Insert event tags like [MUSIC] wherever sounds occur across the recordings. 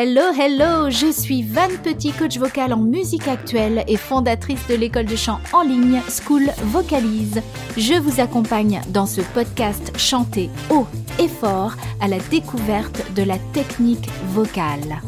Hello, hello, je suis Van Petit, coach vocal en musique actuelle et fondatrice de l'école de chant en ligne School Vocalise. Je vous accompagne dans ce podcast chanté haut et fort à la découverte de la technique vocale.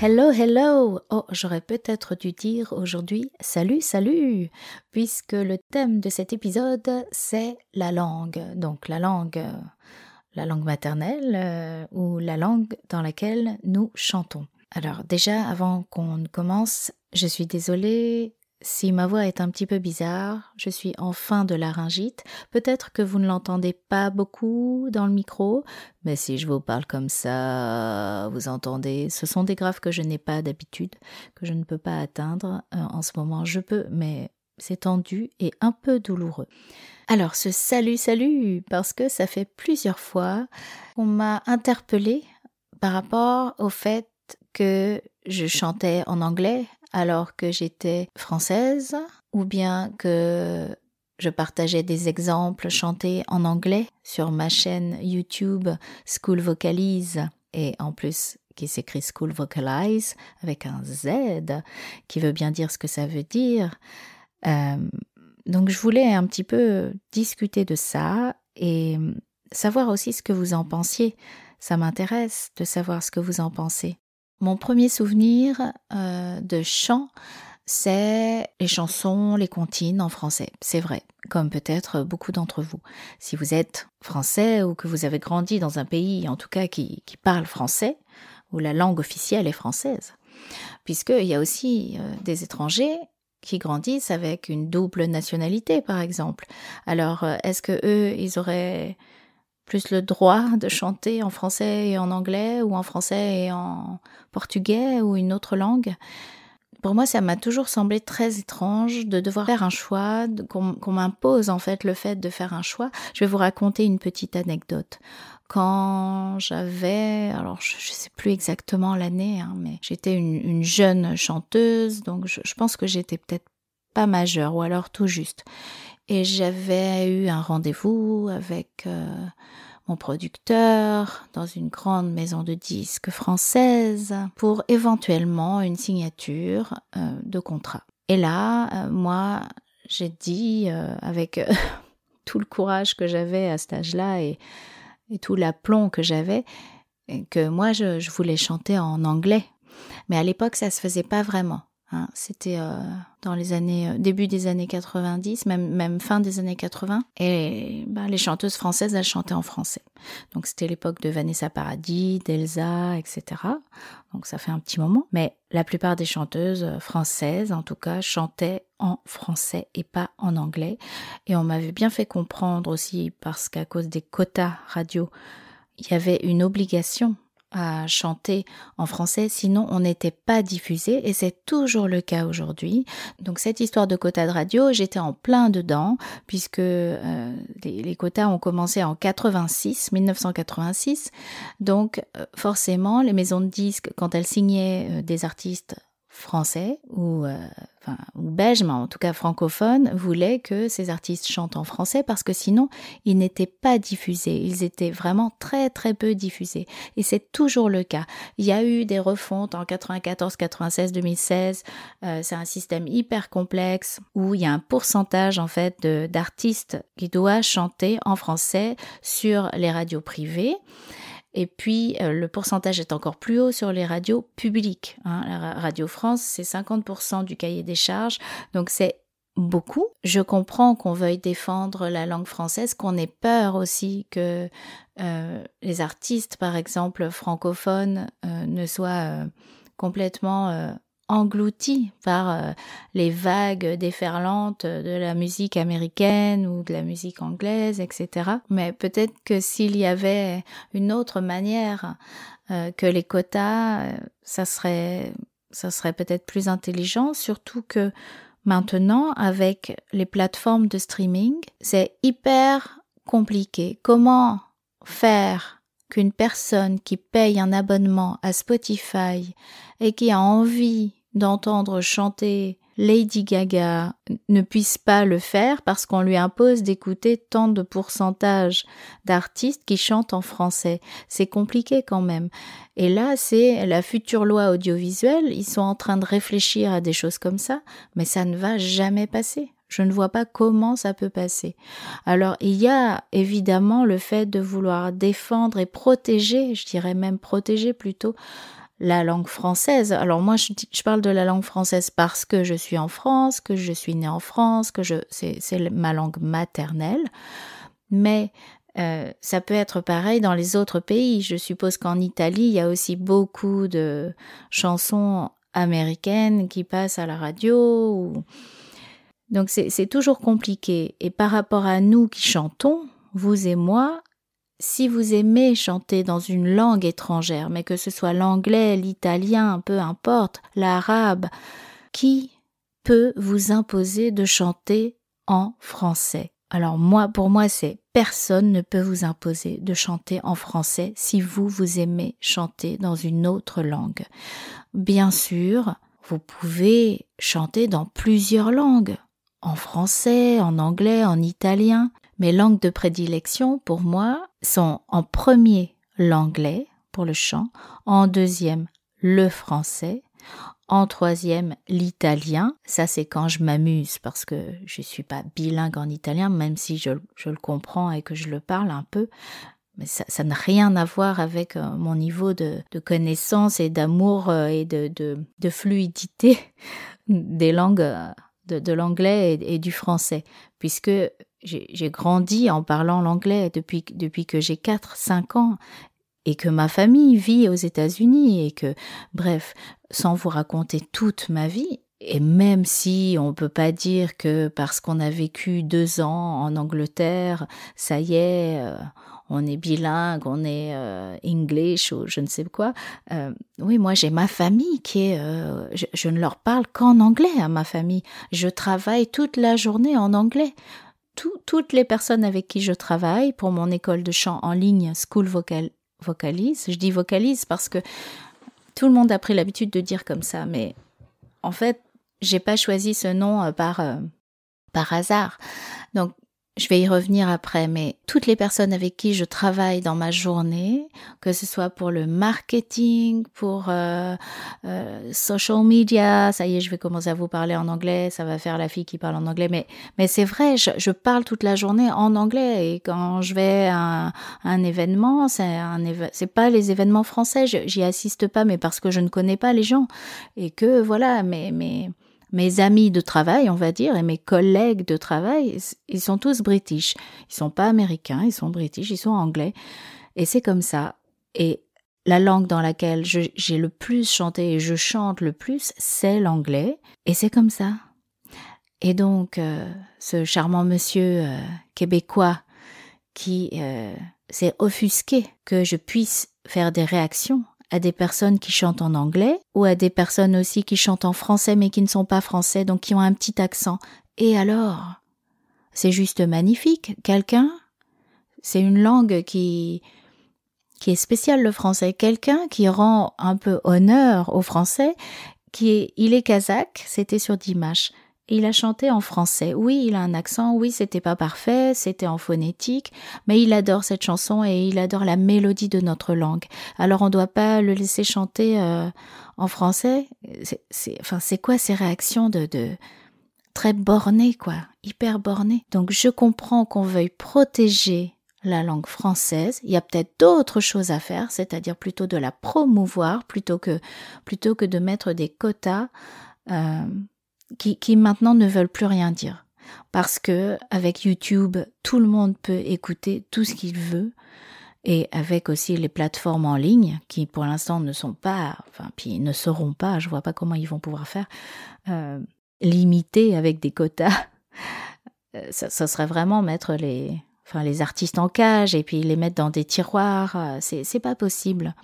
Hello, hello Oh, j'aurais peut-être dû dire aujourd'hui salut, salut Puisque le thème de cet épisode, c'est la langue. Donc la langue la langue maternelle euh, ou la langue dans laquelle nous chantons. Alors déjà, avant qu'on commence, je suis désolée si ma voix est un petit peu bizarre, je suis en fin de laryngite. Peut-être que vous ne l'entendez pas beaucoup dans le micro, mais si je vous parle comme ça, vous entendez. Ce sont des graves que je n'ai pas d'habitude, que je ne peux pas atteindre. Euh, en ce moment, je peux, mais c'est tendu et un peu douloureux. Alors ce salut salut, parce que ça fait plusieurs fois qu'on m'a interpellé par rapport au fait que je chantais en anglais alors que j'étais française, ou bien que je partageais des exemples chantés en anglais sur ma chaîne YouTube School Vocalise et en plus qui s'écrit School Vocalize avec un Z qui veut bien dire ce que ça veut dire. Euh, donc je voulais un petit peu discuter de ça et savoir aussi ce que vous en pensiez. Ça m'intéresse de savoir ce que vous en pensez. Mon premier souvenir euh, de chant, c'est les chansons, les comptines en français. C'est vrai, comme peut-être beaucoup d'entre vous. Si vous êtes français ou que vous avez grandi dans un pays, en tout cas, qui, qui parle français, où la langue officielle est française, puisqu'il y a aussi euh, des étrangers qui grandissent avec une double nationalité, par exemple. Alors, euh, est-ce que eux, ils auraient plus le droit de chanter en français et en anglais, ou en français et en portugais, ou une autre langue? Pour moi, ça m'a toujours semblé très étrange de devoir faire un choix, qu'on m'impose en fait le fait de faire un choix. Je vais vous raconter une petite anecdote quand j'avais, alors je, ne sais plus exactement l'année, hein, mais j'étais une, jeune chanteuse, donc je, pense que j'étais peut-être pas majeure ou alors tout juste. Et j'avais eu un rendez-vous avec euh, mon producteur dans une grande maison de disques française pour éventuellement une signature euh, de contrat. Et là, euh, moi, j'ai dit avec [LAUGHS] tout le courage que j'avais à cet âge-là et tout l'aplomb que j'avais, que moi je, voulais chanter en anglais. Mais à l'époque, ça se faisait pas vraiment. Hein. C'était euh, dans les années euh, début des années 90, même même fin des années 80, et bah, les chanteuses françaises elles chantaient en français. Donc c'était l'époque de Vanessa Paradis, d'Elsa, etc. Donc ça fait un petit moment, mais la plupart des chanteuses euh, françaises, en tout cas, chantaient en français et pas en anglais. Et on m'avait bien fait comprendre aussi parce qu'à cause des quotas radio, il y avait une obligation à chanter en français, sinon on n'était pas diffusé et c'est toujours le cas aujourd'hui. Donc cette histoire de quotas de radio, j'étais en plein dedans puisque euh, les, quotas ont commencé en 86, 1986. Donc euh, forcément, les maisons de disques, quand elles signaient euh, des artistes français ou, ou belge, mais en tout cas francophone, voulait que ces artistes chantent en français parce que sinon ils n'étaient pas diffusés. Ils étaient vraiment très très peu diffusés. Et c'est toujours le cas. Il y a eu des refontes en 94, 96, 2016. c'est un système hyper complexe où il y a un pourcentage en fait d'artistes qui doivent chanter en français sur les radios privées. Et puis, euh, le pourcentage est encore plus haut sur les radios publiques. Hein. La Radio France, c'est 50% du cahier des charges. Donc, c'est beaucoup. Je comprends qu'on veuille défendre la langue française, qu'on ait peur aussi que euh, les artistes, par exemple, francophones, euh, ne soient complètement englouti par euh, les vagues déferlantes de la musique américaine ou de la musique anglaise, etc. Mais peut-être que s'il y avait une autre manière euh, que les quotas, euh, ça serait, ça serait peut-être plus intelligent, surtout que maintenant, avec les plateformes de streaming, c'est hyper compliqué. Comment faire qu'une personne qui paye un abonnement à Spotify et qui a envie d'entendre chanter Lady Gaga ne puisse pas le faire parce qu'on lui impose d'écouter tant de pourcentage d'artistes qui chantent en français. C'est compliqué quand même. Et là, c'est la future loi audiovisuelle. Ils sont en train de réfléchir à des choses comme ça, mais ça ne va jamais passer. Je ne vois pas comment ça peut passer. Alors, il y a évidemment le fait de vouloir défendre et protéger, je dirais même protéger plutôt, la langue française. Alors moi, je, parle de la langue française parce que je suis en France, que je suis née en France, que je c'est ma langue maternelle. Mais euh, ça peut être pareil dans les autres pays. Je suppose qu'en Italie, il y a aussi beaucoup de chansons américaines qui passent à la radio. Donc c'est toujours compliqué. Et par rapport à nous qui chantons, vous et moi, si vous aimez chanter dans une langue étrangère, mais que ce soit l'anglais, l'italien, peu importe, l'arabe, qui peut vous imposer de chanter en français? Alors moi, pour moi, c'est personne ne peut vous imposer de chanter en français si vous, vous aimez chanter dans une autre langue. Bien sûr, vous pouvez chanter dans plusieurs langues, en français, en anglais, en italien, mes langues de prédilection, pour moi, sont en premier l'anglais pour le chant, en deuxième le français, en troisième l'italien. Ça, c'est quand je m'amuse parce que je ne suis pas bilingue en italien, même si je, le comprends et que je le parle un peu. Mais ça n'a rien à voir avec euh, mon niveau de, connaissance et d'amour euh, et de, fluidité [LAUGHS] des langues, de, l'anglais et, du français, puisque j'ai grandi en parlant l'anglais depuis, depuis que j'ai 4-5 ans et que ma famille vit aux États-Unis et que, bref, sans vous raconter toute ma vie, et même si on ne peut pas dire que parce qu'on a vécu deux ans en Angleterre, ça y est, euh, on est bilingue, on est euh, English ou je ne sais quoi. Euh, oui, moi j'ai ma famille qui est, je, je, ne leur parle qu'en anglais à ma famille. Je travaille toute la journée en anglais toutes les personnes avec qui je travaille pour mon école de chant en ligne School Vocal, Vocalise, je dis vocalise parce que tout le monde a pris l'habitude de dire comme ça, mais en fait, j'ai pas choisi ce nom euh, par, euh, par hasard. Donc, je vais y revenir après, mais toutes les personnes avec qui je travaille dans ma journée, que ce soit pour le marketing, pour euh, euh, social media, ça y est, je vais commencer à vous parler en anglais, ça va faire la fille qui parle en anglais, mais, mais c'est vrai, je, je, parle toute la journée en anglais et quand je vais à un, événement, c'est un c'est pas les événements français, j'y assiste pas, mais parce que je ne connais pas les gens. Et que voilà, mais mais mes amis de travail, on va dire, et mes collègues de travail, ils sont tous british. Ils sont pas américains, ils sont british, ils sont anglais. Et c'est comme ça. Et la langue dans laquelle j'ai le plus chanté et je chante le plus, c'est l'anglais. Et c'est comme ça. Et donc, euh, ce charmant monsieur euh, québécois qui euh, s'est offusqué que je puisse faire des réactions à des personnes qui chantent en anglais ou à des personnes aussi qui chantent en français mais qui ne sont pas français, donc qui ont un petit accent. Et alors? C'est juste magnifique. Quelqu'un C'est une langue qui qui est spéciale le français. Quelqu'un qui rend un peu honneur au français, qui est, il est kazakh, c'était sur Dimash. Il a chanté en français. Oui, il a un accent. Oui, c'était pas parfait, c'était en phonétique, mais il adore cette chanson et il adore la mélodie de notre langue. Alors on doit pas le laisser chanter euh, en français. C'est, enfin, c'est quoi ces réactions de, de très bornées, quoi, hyper bornées. Donc je comprends qu'on veuille protéger la langue française. Il y a peut-être d'autres choses à faire, c'est-à-dire plutôt de la promouvoir plutôt que plutôt que de mettre des quotas. Euh, qui, maintenant ne veulent plus rien dire. Parce que avec YouTube, tout le monde peut écouter tout ce qu'il veut. Et avec aussi les plateformes en ligne, qui pour l'instant ne sont pas, enfin, puis ne seront pas, je vois pas comment ils vont pouvoir faire, euh, limiter avec des quotas. [LAUGHS] Euh, ça, ça, serait vraiment mettre les, enfin, les artistes en cage et puis les mettre dans des tiroirs. Euh, c'est, c'est pas possible.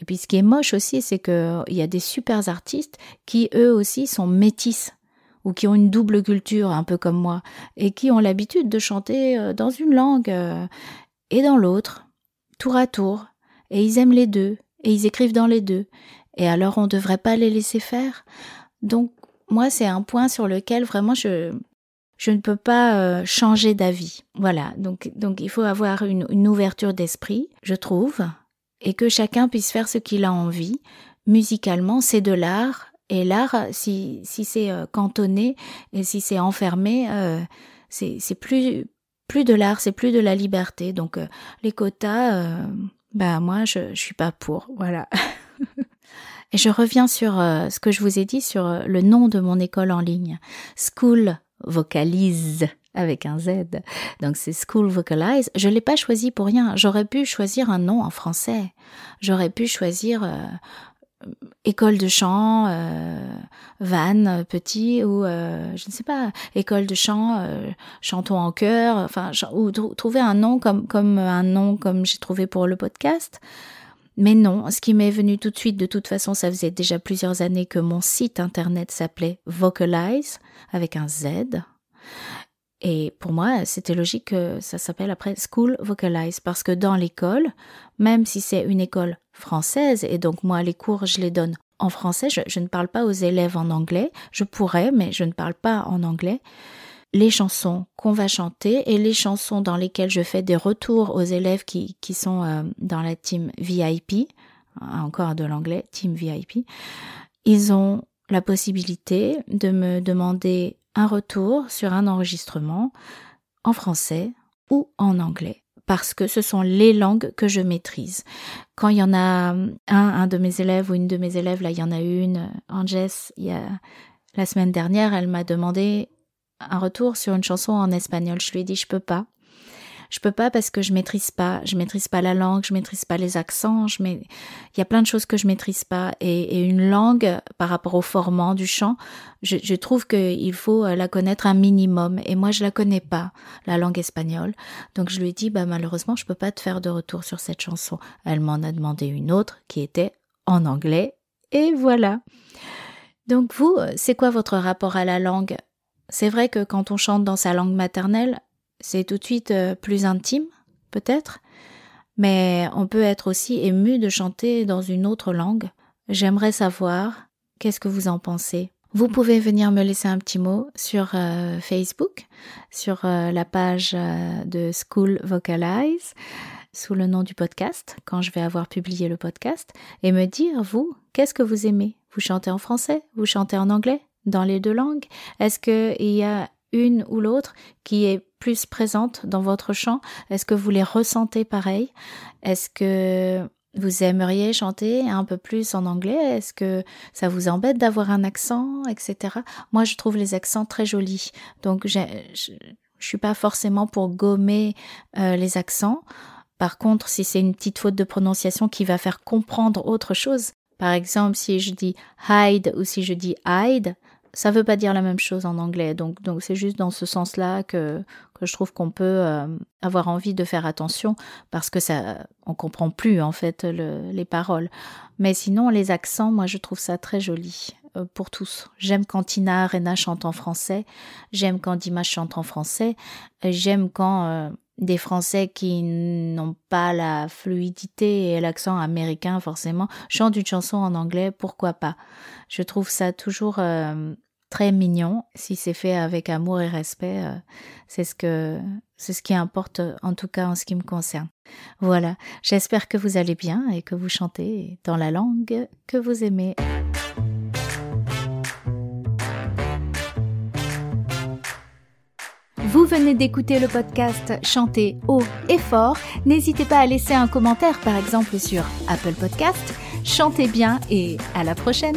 Et puis ce qui est moche aussi, c'est qu'il y a des super artistes qui eux aussi sont métis ou qui ont une double culture un peu comme moi et qui ont l'habitude de chanter euh, dans une langue euh, et dans l'autre, tour à tour. Et ils aiment les deux et ils écrivent dans les deux. Et alors on ne devrait pas les laisser faire? Donc moi, c'est un point sur lequel vraiment je, je ne peux pas euh, changer d'avis. Voilà, donc, donc il faut avoir une, ouverture d'esprit, je trouve, et que chacun puisse faire ce qu'il a envie. Musicalement, c'est de l'art, et l'art, si, si c'est euh, cantonné et si c'est enfermé, euh, c'est plus, plus de l'art, c'est plus de la liberté. Donc les quotas, ben moi, je, je suis pas pour. Voilà. [LAUGHS] et je reviens sur ce que je vous ai dit sur le nom de mon école en ligne, School vocalise avec un Z. Donc c'est School Vocalize. Je l'ai pas choisi pour rien. J'aurais pu choisir un nom en français. J'aurais pu choisir euh, école de chant, euh, van petit ou euh, je ne sais pas école de chant, chantons en chœur. Enfin ou trouver un nom comme comme un nom comme j'ai trouvé pour le podcast. Mais non, ce qui m'est venu tout de suite, de toute façon, ça faisait déjà plusieurs années que mon site internet s'appelait Vocalize avec un Z. Et pour moi, c'était logique que ça s'appelle après School Vocalize parce que dans l'école, même si c'est une école française et donc moi les cours je les donne en français, je, ne parle pas aux élèves en anglais, je pourrais mais je ne parle pas en anglais. Les chansons qu'on va chanter et les chansons dans lesquelles je fais des retours aux élèves qui, qui sont euh, dans la team VIP, encore de l'anglais, team VIP, ils ont la possibilité de me demander un retour sur un enregistrement en français ou en anglais parce que ce sont les langues que je maîtrise. Quand il y en a un, un de mes élèves ou une de mes élèves, là il y en a une, Angès, il y a la semaine dernière, elle m'a demandé un retour sur une chanson en espagnol. Je lui ai dit je peux pas. Je peux pas parce que je maîtrise pas, je maîtrise pas la langue, je maîtrise pas les accents, je il y a plein de choses que je maîtrise pas. Et, une langue par rapport au formant du chant, je, je trouve qu'il faut la connaître un minimum. Et moi je la connais pas la langue espagnole, donc je lui ai dit bah malheureusement je peux pas te faire de retour sur cette chanson. Elle m'en a demandé une autre qui était en anglais. Et voilà. Donc vous, c'est quoi votre rapport à la langue? C'est vrai que quand on chante dans sa langue maternelle, c'est tout de suite euh, plus intime, peut-être, mais on peut être aussi ému de chanter dans une autre langue. J'aimerais savoir qu'est-ce que vous en pensez? Vous pouvez venir me laisser un petit mot sur euh, Facebook, sur euh, la page de School Vocalize, sous le nom du podcast, quand je vais avoir publié le podcast, et me dire, vous, qu'est-ce que vous aimez? Vous chantez en français? Vous chantez en anglais? Dans les deux langues? Est-ce qu'il y a une ou l'autre qui est plus présente dans votre chant? Est-ce que vous les ressentez pareil? Est-ce que vous aimeriez chanter un peu plus en anglais? Est-ce que ça vous embête d'avoir un accent, etc. Moi, je trouve les accents très jolis. Donc, je, je suis pas forcément pour gommer euh, les accents. Par contre, si c'est une petite faute de prononciation qui va faire comprendre autre chose, par exemple, si je dis hide ou si je dis hide, ça veut pas dire la même chose en anglais. Donc, donc c'est juste dans ce sens-là que, que je trouve qu'on peut euh, avoir envie de faire attention parce que ça, on comprend plus en fait les paroles. Mais sinon, les accents, moi, je trouve ça très joli euh, pour tous. J'aime quand Tina Arena chante en français. J'aime quand Dimash chante en français. J'aime quand euh, des Français qui n'ont pas la fluidité et l'accent américain forcément chantent une chanson en anglais, pourquoi pas? Je trouve ça toujours euh, très mignon si c'est fait avec amour et respect. Euh, c'est ce que c'est ce qui importe en tout cas en ce qui me concerne. Voilà, j'espère que vous allez bien et que vous chantez dans la langue que vous aimez. Vous venez d'écouter le podcast Chanter haut et fort. N'hésitez pas à laisser un commentaire par exemple sur Apple Podcast. Chantez bien et à la prochaine